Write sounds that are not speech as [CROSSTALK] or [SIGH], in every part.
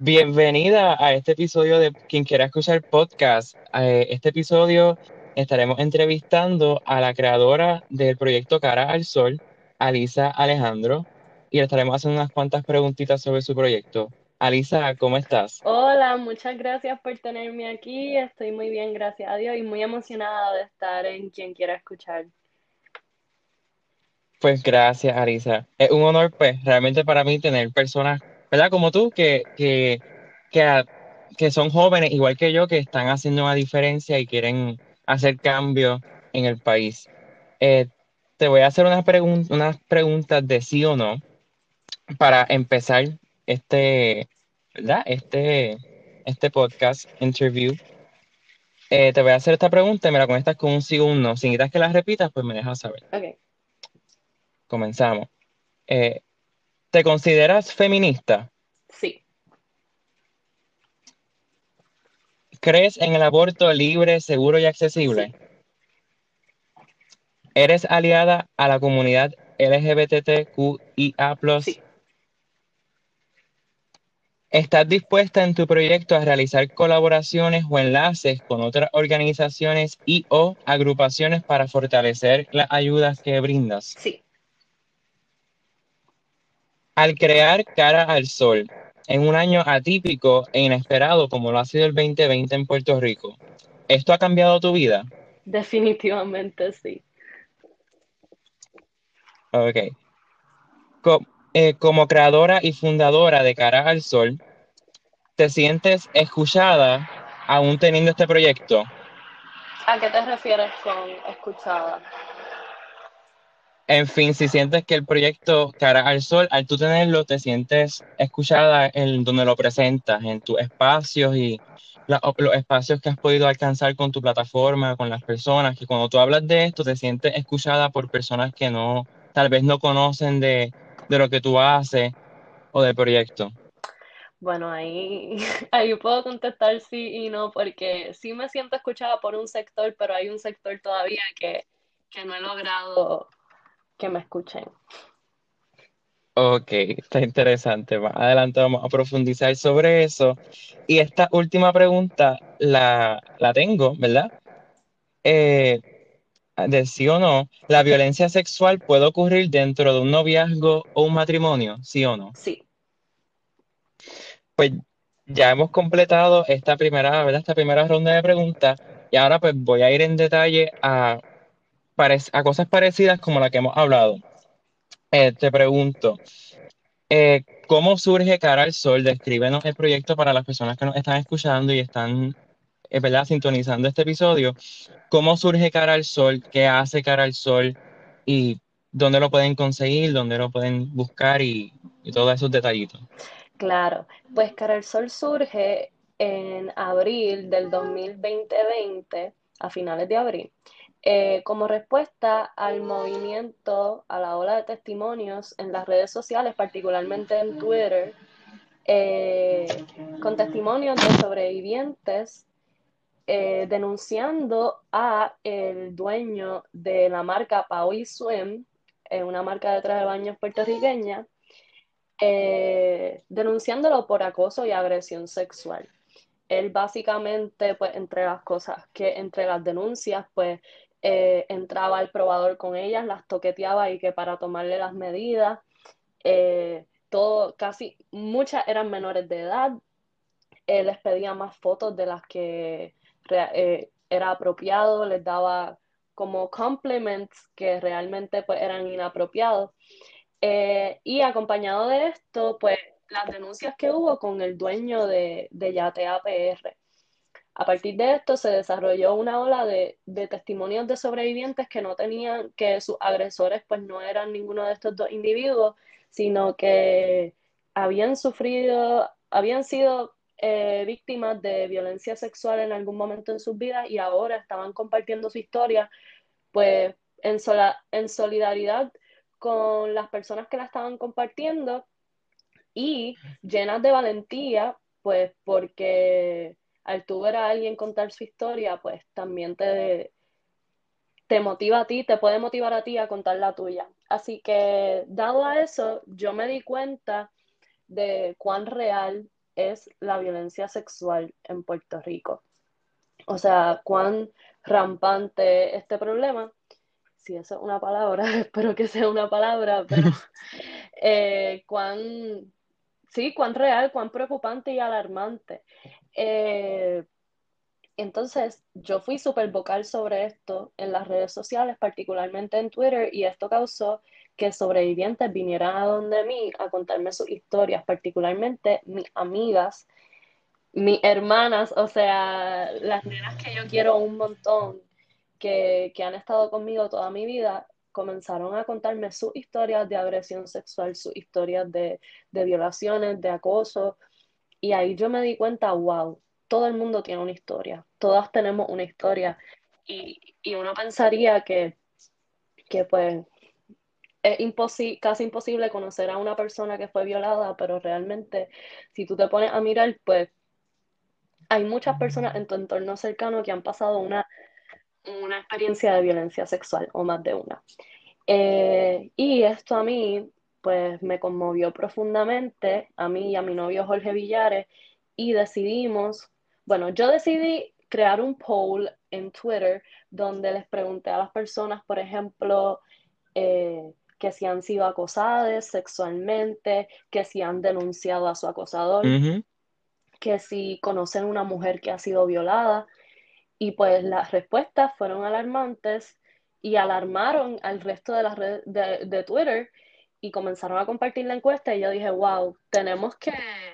Bienvenida a este episodio de Quien quiera escuchar podcast. Eh, este episodio estaremos entrevistando a la creadora del proyecto Cara al Sol, Alisa Alejandro, y le estaremos haciendo unas cuantas preguntitas sobre su proyecto. Alisa, ¿cómo estás? Hola, muchas gracias por tenerme aquí. Estoy muy bien, gracias a Dios, y muy emocionada de estar en Quien quiera escuchar. Pues gracias, Alisa. Es un honor, pues, realmente para mí tener personas, ¿verdad? Como tú, que, que, que, que son jóvenes, igual que yo, que están haciendo una diferencia y quieren hacer cambios en el país. Eh, te voy a hacer unas, pregun- unas preguntas de sí o no para empezar este, ¿verdad? Este, este podcast, interview. Eh, te voy a hacer esta pregunta y me la contestas con un sí o un no. Si necesitas que la repitas, pues me dejas saber. Ok, Comenzamos. Eh, ¿te consideras feminista? sí, ¿Crees en el aborto libre, seguro y accesible? sí, ¿Eres aliada a la comunidad LGBTQIA+. sí, ¿Estás dispuesta en tu proyecto a realizar colaboraciones o enlaces con otras organizaciones y o agrupaciones para fortalecer las ayudas que brindas? sí. Al crear Cara al Sol, en un año atípico e inesperado como lo ha sido el 2020 en Puerto Rico, ¿esto ha cambiado tu vida? Definitivamente sí. Ok. Co- eh, como creadora y fundadora de Cara al Sol, ¿te sientes escuchada aún teniendo este proyecto? ¿A qué te refieres con escuchada? En fin, si sientes que el proyecto Cara al Sol, al tú tenerlo, te sientes escuchada en donde lo presentas, en tus espacios y los espacios que has podido alcanzar con tu plataforma, con las personas, que cuando tú hablas de esto, te sientes escuchada por personas que no, tal vez no conocen de, de lo que tú haces o del proyecto. Bueno, ahí, [LAUGHS] ahí puedo contestar sí y no, porque sí me siento escuchada por un sector, pero hay un sector todavía que, que no he logrado que me escuchen. Ok, está interesante. Más adelante vamos a profundizar sobre eso. Y esta última pregunta la, la tengo, ¿verdad? Eh, de sí o no, ¿la violencia sexual puede ocurrir dentro de un noviazgo o un matrimonio? ¿Sí o no? Sí, Pues ya hemos completado esta primera, ¿verdad? Esta primera ronda de preguntas y ahora pues voy a ir en detalle a, a cosas parecidas como la que hemos hablado. Eh, te pregunto, eh, ¿cómo surge Cara al Sol? Descríbenos el proyecto para las personas que nos están escuchando y están, eh, ¿verdad? Sintonizando este episodio. ¿Cómo surge Cara al Sol? ¿Qué hace Cara al Sol? ¿Y dónde lo pueden conseguir? ¿Dónde lo pueden buscar? Y, y todos esos detallitos. claro. Pues Cara al Sol surge en abril del 2020, a finales de abril, eh, como respuesta al movimiento, a la ola de testimonios en las redes sociales, particularmente en Twitter, eh, con testimonios de sobrevivientes eh, denunciando a el dueño de la marca Paui Swim, eh, una marca de traje de baños puertorriqueña, denunciándolo por acoso y agresión sexual. Él básicamente, pues, entre las cosas que, entre las denuncias, pues, eh, entraba al probador con ellas, las toqueteaba y que para tomarle las medidas, eh, todo, casi, muchas eran menores de edad, él les pedía más fotos de las que eh, era apropiado, les daba como compliments que realmente pues eran inapropiados. Eh, y acompañado de esto, pues las denuncias que hubo con el dueño de, de Yate APR. A partir de esto se desarrolló una ola de, testimonios de sobrevivientes que no tenían, que sus agresores pues no eran ninguno de estos dos individuos, sino que habían sufrido, habían sido eh, víctimas de violencia sexual en algún momento en sus vidas y ahora estaban compartiendo su historia, pues en, sola, en solidaridad con las personas que la estaban compartiendo y llenas de valentía, pues porque al tú ver a alguien contar su historia, pues también te, te motiva a ti, te puede motivar a ti a contar la tuya. Así que, dado a eso, yo me di cuenta de cuán real es la violencia sexual en Puerto Rico. O sea, cuán rampante este problema, si eso es una palabra, [LAUGHS] espero que sea una palabra, pero [LAUGHS] eh, cuán, sí, cuán real, cuán preocupante y alarmante. Eh, entonces, yo fui súper vocal sobre esto en las redes sociales, particularmente en Twitter, y esto causó que sobrevivientes vinieran a donde mí a contarme sus historias, particularmente mis amigas, mis hermanas, o sea, las nenas que yo quiero un montón, que, han estado conmigo toda mi vida, comenzaron a contarme sus historias de agresión sexual, sus historias de, de violaciones, de acoso, y ahí yo me di cuenta, wow, todo el mundo tiene una historia, todas tenemos una historia y, uno pensaría que, que pues es casi imposible conocer a una persona que fue violada, pero realmente si tú te pones a mirar, pues hay muchas personas en tu entorno cercano que han pasado una, una experiencia de violencia sexual o más de una. Eh, y esto a mí, pues me conmovió profundamente, a mí y a mi novio Jorge Villares, y decidimos bueno, yo decidí crear un poll en Twitter donde les pregunté a las personas, por ejemplo, eh, que si han sido acosadas sexualmente, que si han denunciado a su acosador, que si conocen una mujer que ha sido violada. Y pues las respuestas fueron alarmantes y alarmaron al resto de las de Twitter y comenzaron a compartir la encuesta y yo dije, wow, tenemos que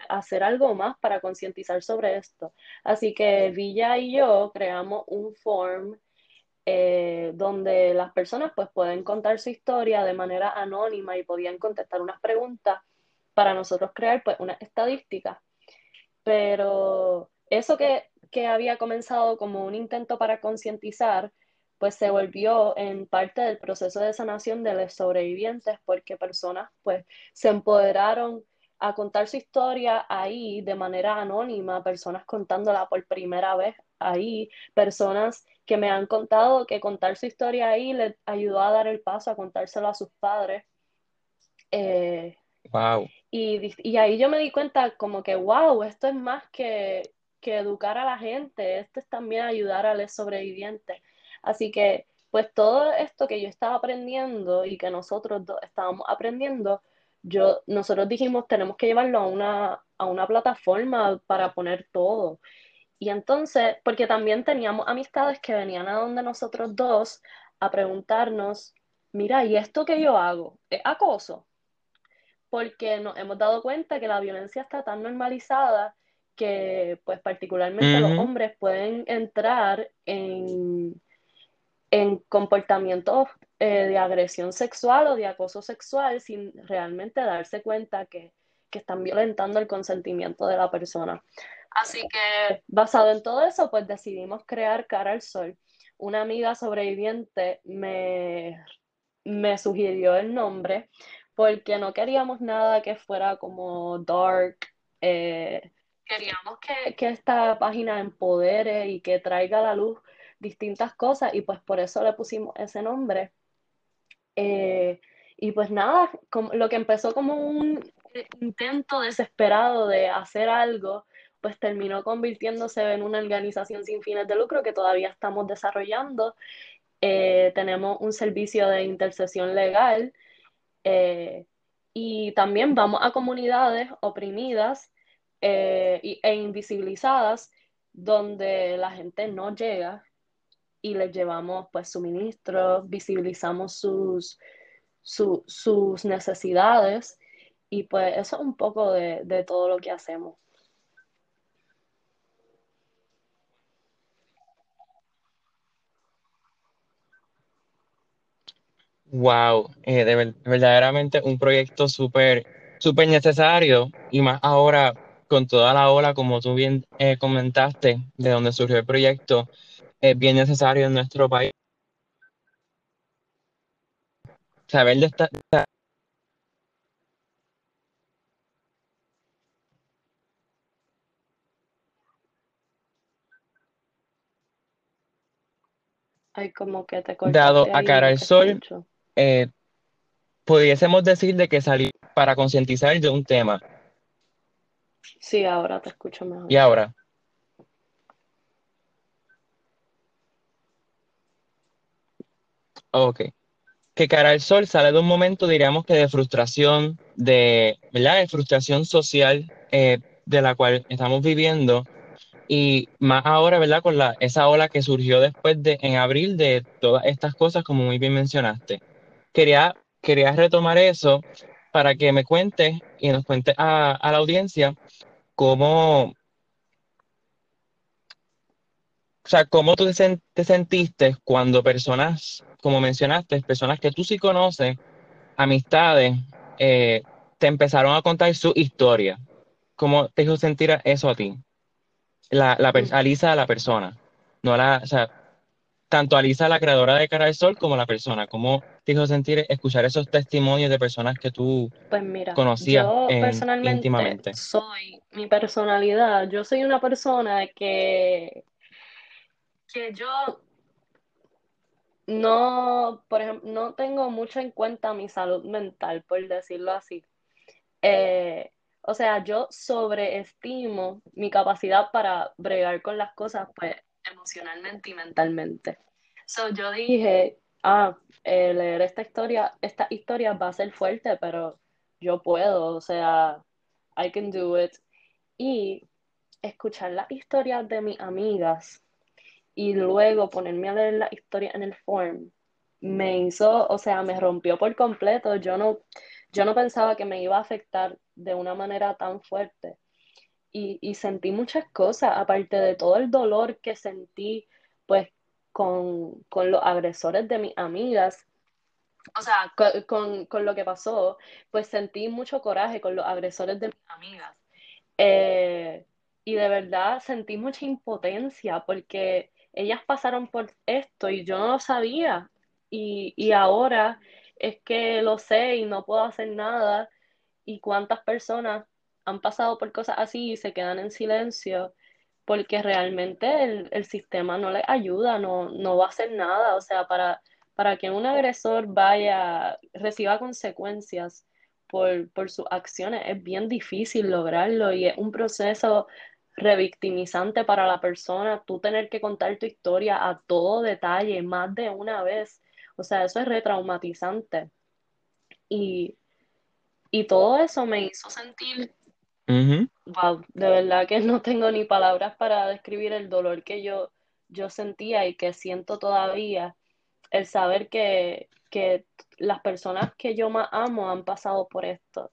hacer algo más para concientizar sobre esto. Así que Villa y yo creamos un form eh, donde las personas pues pueden contar su historia de manera anónima y podían contestar unas preguntas para nosotros crear pues una estadística. Pero eso que, que había comenzado como un intento para concientizar, pues se volvió en parte del proceso de sanación de los sobrevivientes porque personas pues se empoderaron a contar su historia ahí de manera anónima, personas contándola por primera vez ahí, personas que me han contado que contar su historia ahí les ayudó a dar el paso a contárselo a sus padres. wow. Eh, y, y, ahí yo me di cuenta como que, wow, esto es más que, que educar a la gente, esto es también ayudar a los sobrevivientes. Así que, pues todo esto que yo estaba aprendiendo y que nosotros dos estábamos aprendiendo, yo, nosotros dijimos, tenemos que llevarlo a una, a una plataforma para poner todo. Y entonces, porque también teníamos amistades que venían a donde nosotros dos a preguntarnos, mira, ¿y esto que yo hago? ¿Es acoso? Porque nos hemos dado cuenta que la violencia está tan normalizada que, pues particularmente los hombres pueden entrar en, en comportamientos eh, de agresión sexual o de acoso sexual sin realmente darse cuenta que, están violentando el consentimiento de la persona. Así que basado en todo eso, pues decidimos crear Cara al Sol. Una amiga sobreviviente me, me sugirió el nombre porque no queríamos nada que fuera como dark. Eh, queríamos que, que esta página empodere y que traiga la luz distintas cosas y pues por eso le pusimos ese nombre. Eh, y pues nada, lo que empezó como un intento desesperado de hacer algo, pues terminó convirtiéndose en una organización sin fines de lucro que todavía estamos desarrollando. Eh, tenemos un servicio de intercesión legal eh, y también vamos a comunidades oprimidas e invisibilizadas donde la gente no llega y les llevamos pues suministros, visibilizamos sus, sus necesidades y pues eso es un poco de, de todo lo que hacemos. Wow, eh, verdaderamente un proyecto súper súper necesario y más ahora con toda la ola, como tú bien eh, comentaste, de donde surgió el proyecto, es bien necesario en nuestro país. Saber de esta... Ay, como que te Dado a cara al sol, eh, pudiésemos decir de que salir para concientizar de un tema Sí, ahora te escucho mejor. ¿Y ahora? Ok. Que Cara al Sol sale de un momento, diríamos que de frustración, de, ¿verdad? De frustración social eh, de la cual estamos viviendo y más ahora, ¿verdad? Con la, esa ola que surgió después de, en abril de todas estas cosas, como muy bien mencionaste. Quería, quería retomar eso para que me cuentes y nos cuentes a, a la audiencia cómo, o sea, cómo tú te, sen- te sentiste cuando personas, como mencionaste, personas que tú sí conoces, amistades, eh, te empezaron a contar su historia. ¿Cómo te hizo sentir eso a ti? La, la, a Lisa, la persona, no la, o sea, tanto a Lisa, la creadora de Cara del Sol, como la persona. ¿Cómo te hizo sentir escuchar esos testimonios de personas que tú Pues mira, conocías yo en, personalmente íntimamente? soy mi personalidad. Yo soy una persona que, que yo no, por ejemplo, no tengo mucho en cuenta mi salud mental, por decirlo así. Eh, o sea, yo sobreestimo mi capacidad para bregar con las cosas, pues, emocionalmente y mentalmente. So, yo dije, ah, eh, leer esta historia, esta historia va a ser fuerte, pero yo puedo, o sea, I can do it. Y escuchar las historias de mis amigas y luego ponerme a leer la historia en el form me hizo, o sea, me rompió por completo. Yo no, yo no pensaba que me iba a afectar de una manera tan fuerte. Y, y sentí muchas cosas, aparte de todo el dolor que sentí, pues, con, con los agresores de mis amigas. O sea, con, con, con lo que pasó, pues sentí mucho coraje con los agresores de mis amigas. Eh, y de verdad sentí mucha impotencia porque ellas pasaron por esto y yo no lo sabía. Y, y ahora es que lo sé y no puedo hacer nada. Y cuántas personas han pasado por cosas así y se quedan en silencio porque realmente el, el sistema no les ayuda, no, no va a hacer nada. O sea, para, para que un agresor vaya, reciba consecuencias por, por sus acciones. Es bien difícil lograrlo y es un proceso revictimizante para la persona, tú tener que contar tu historia a todo detalle, más de una vez. O sea, eso es retraumatizante. Y, y todo eso me hizo sentir, wow, de verdad que no tengo ni palabras para describir el dolor que yo, yo sentía y que siento todavía, el saber que, que las personas que yo más amo han pasado por esto.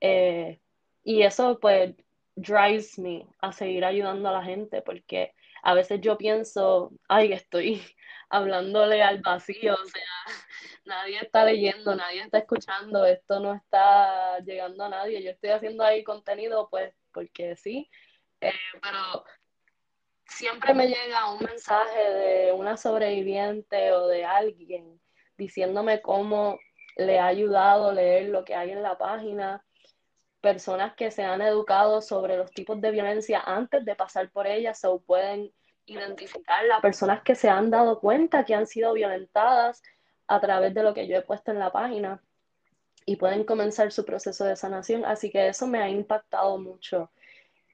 Eh, y eso pues drives me a seguir ayudando a la gente porque a veces yo pienso, ay, estoy [LAUGHS] hablándole al vacío, o sea, [LAUGHS] nadie está leyendo, nadie está escuchando, esto no está llegando a nadie, yo estoy haciendo ahí contenido pues porque sí, eh, pero siempre me llega un mensaje de una sobreviviente o de alguien diciéndome cómo le ha ayudado leer lo que hay en la página personas que se han educado sobre los tipos de violencia antes de pasar por ellas o pueden identificarla, personas que se han dado cuenta que han sido violentadas a través de lo que yo he puesto en la página y pueden comenzar su proceso de sanación. Así que eso me ha impactado mucho,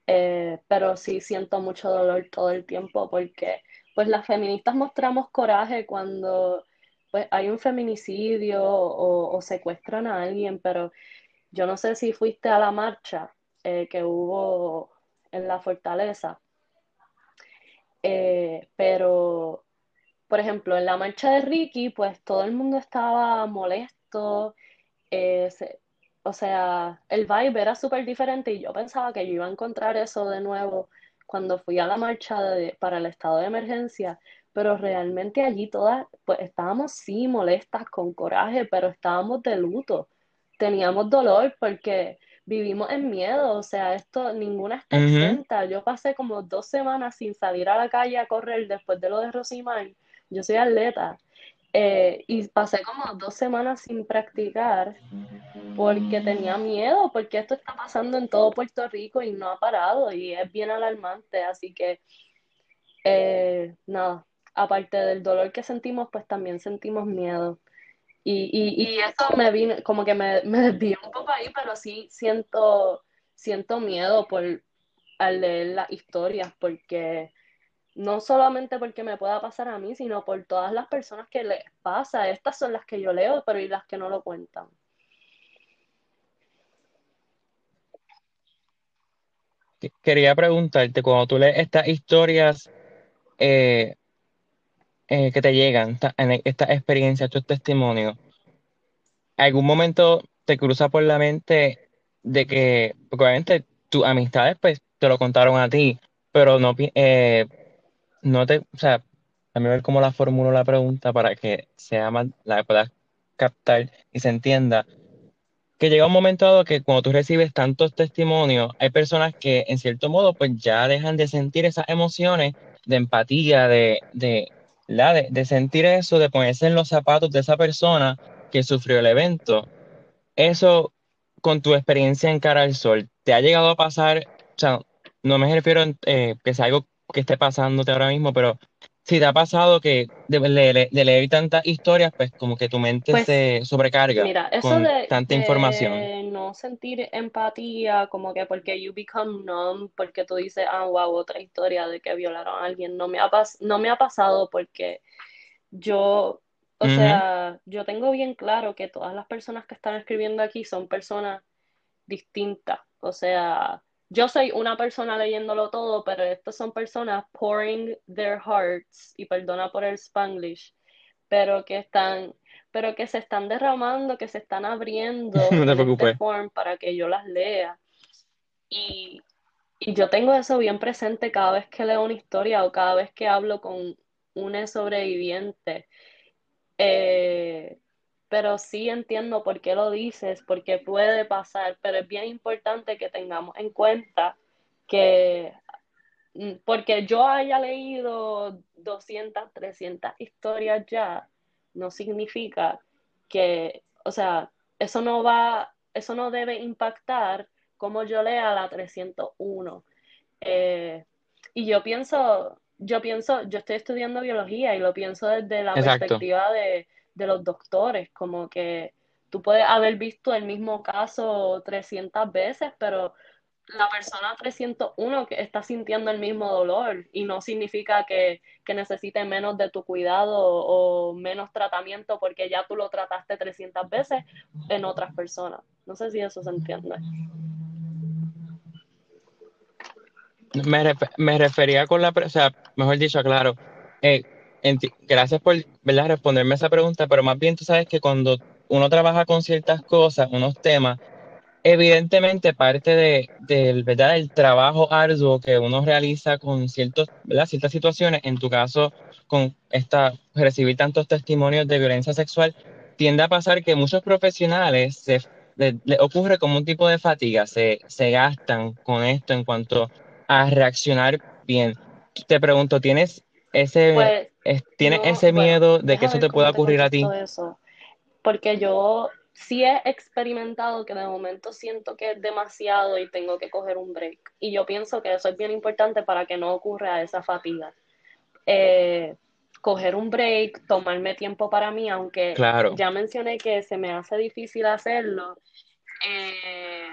eh, pero sí siento mucho dolor todo el tiempo porque pues las feministas mostramos coraje cuando pues hay un feminicidio o, o secuestran a alguien, pero yo no sé si fuiste a la marcha eh, que hubo en la fortaleza, eh, pero, por ejemplo, en la marcha de Ricky, pues todo el mundo estaba molesto, eh, o sea, el vibe era súper diferente y yo pensaba que yo iba a encontrar eso de nuevo cuando fui a la marcha para el estado de emergencia, pero realmente allí todas, pues estábamos sí molestas, con coraje, pero estábamos de luto, teníamos dolor porque vivimos en miedo, o sea, esto, ninguna está ujú, exenta. Yo pasé como dos semanas sin salir a la calle a correr después de lo de Rosimar, yo soy atleta. eh, y pasé como dos semanas sin practicar porque tenía miedo, porque esto está pasando en todo Puerto Rico y no ha parado y es bien alarmante, así que eh, nada, aparte del dolor que sentimos, pues también sentimos miedo. Y, y, eso me vino, como que me, me un poco ahí, pero sí siento, siento miedo por al leer las historias porque no solamente porque me pueda pasar a mí, sino por todas las personas que les pasa. Estas son las que yo leo, pero y las que no lo cuentan. Quería preguntarte, cuando tú lees estas historias eh, eh, que te llegan, en estas experiencias, estos testimonios, ¿algún momento te cruza por la mente de que, porque obviamente tus amistades pues te lo contaron a ti, pero no, eh, no te, o sea, a mí ver cómo la formulo la pregunta para que sea más, la puedas captar y se entienda. Que llega un momento dado que cuando tú recibes tantos testimonios, hay personas que en cierto modo pues ya dejan de sentir esas emociones de empatía, de, de, de, de sentir eso, de ponerse en los zapatos de esa persona que sufrió el evento. Eso, con tu experiencia en Cara al Sol, ¿te ha llegado a pasar? O sea, no me refiero a eh, que sea algo que esté pasándote ahora mismo, pero si te ha pasado que de, leer tantas historias, pues como que tu mente Pues se sobrecarga mira, eso con de, tanta información. de no sentir empatía, como que porque you become numb, porque tú dices, ah, wow, otra historia de que violaron a alguien, no me ha, pas- no me ha pasado porque yo, o sea, yo tengo bien claro que todas las personas que están escribiendo aquí son personas distintas. O sea, yo soy una persona leyéndolo todo, pero estas son personas pouring their hearts, y perdona por el Spanglish, pero que están, pero que se están derramando, que se están abriendo [LAUGHS] No te este form para que yo las lea. Y, y yo tengo eso bien presente cada vez que leo una historia o cada vez que hablo con un sobreviviente. Eh, pero sí entiendo por qué lo dices, porque puede pasar, pero es bien importante que tengamos en cuenta que mm, porque yo haya leído 200, 300 historias ya, no significa que, o sea, eso no va, eso no debe impactar como yo lea la 301. Eh, y yo pienso, yo pienso, yo estoy estudiando biología y lo pienso desde la Exacto. perspectiva de, de los doctores, como que tú puedes haber visto el mismo caso 300 veces, pero la persona 301 que está sintiendo el mismo dolor y no significa que, que necesite menos de tu cuidado o menos tratamiento porque ya tú lo trataste 300 veces en otras personas. No sé si eso se entiende. Me, me refería con la, o sea, mejor dicho, claro, eh, gracias por, ¿verdad? responderme esa pregunta, pero más bien tú sabes que cuando uno trabaja con ciertas cosas, unos temas, Evidentemente, parte de, del, ¿verdad? el trabajo arduo que uno realiza con ciertos, ¿verdad? ciertas situaciones, en tu caso, con esta, recibir tantos testimonios de violencia sexual, tiende a pasar que muchos profesionales se, le ocurre como un tipo de fatiga, se, se gastan con esto en cuanto a reaccionar bien. Te pregunto, ¿tienes ese, Pues es- ¿tienes no, ese bueno, miedo de que eso te pueda ocurrir a ti? eso, porque yo sí he experimentado que de momento siento que es demasiado y tengo que coger un break. Y yo pienso que eso es bien importante para que no ocurra esa fatiga. Eh, coger un break, tomarme tiempo para mí, aunque Claro. ya mencioné que se me hace difícil hacerlo, eh,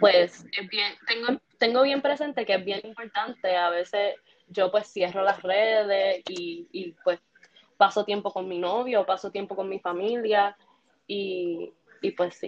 pues es bien, tengo, tengo bien presente que es bien importante. A veces yo pues cierro las redes y, y pues paso tiempo con mi novio, paso tiempo con mi familia y, y pues sí.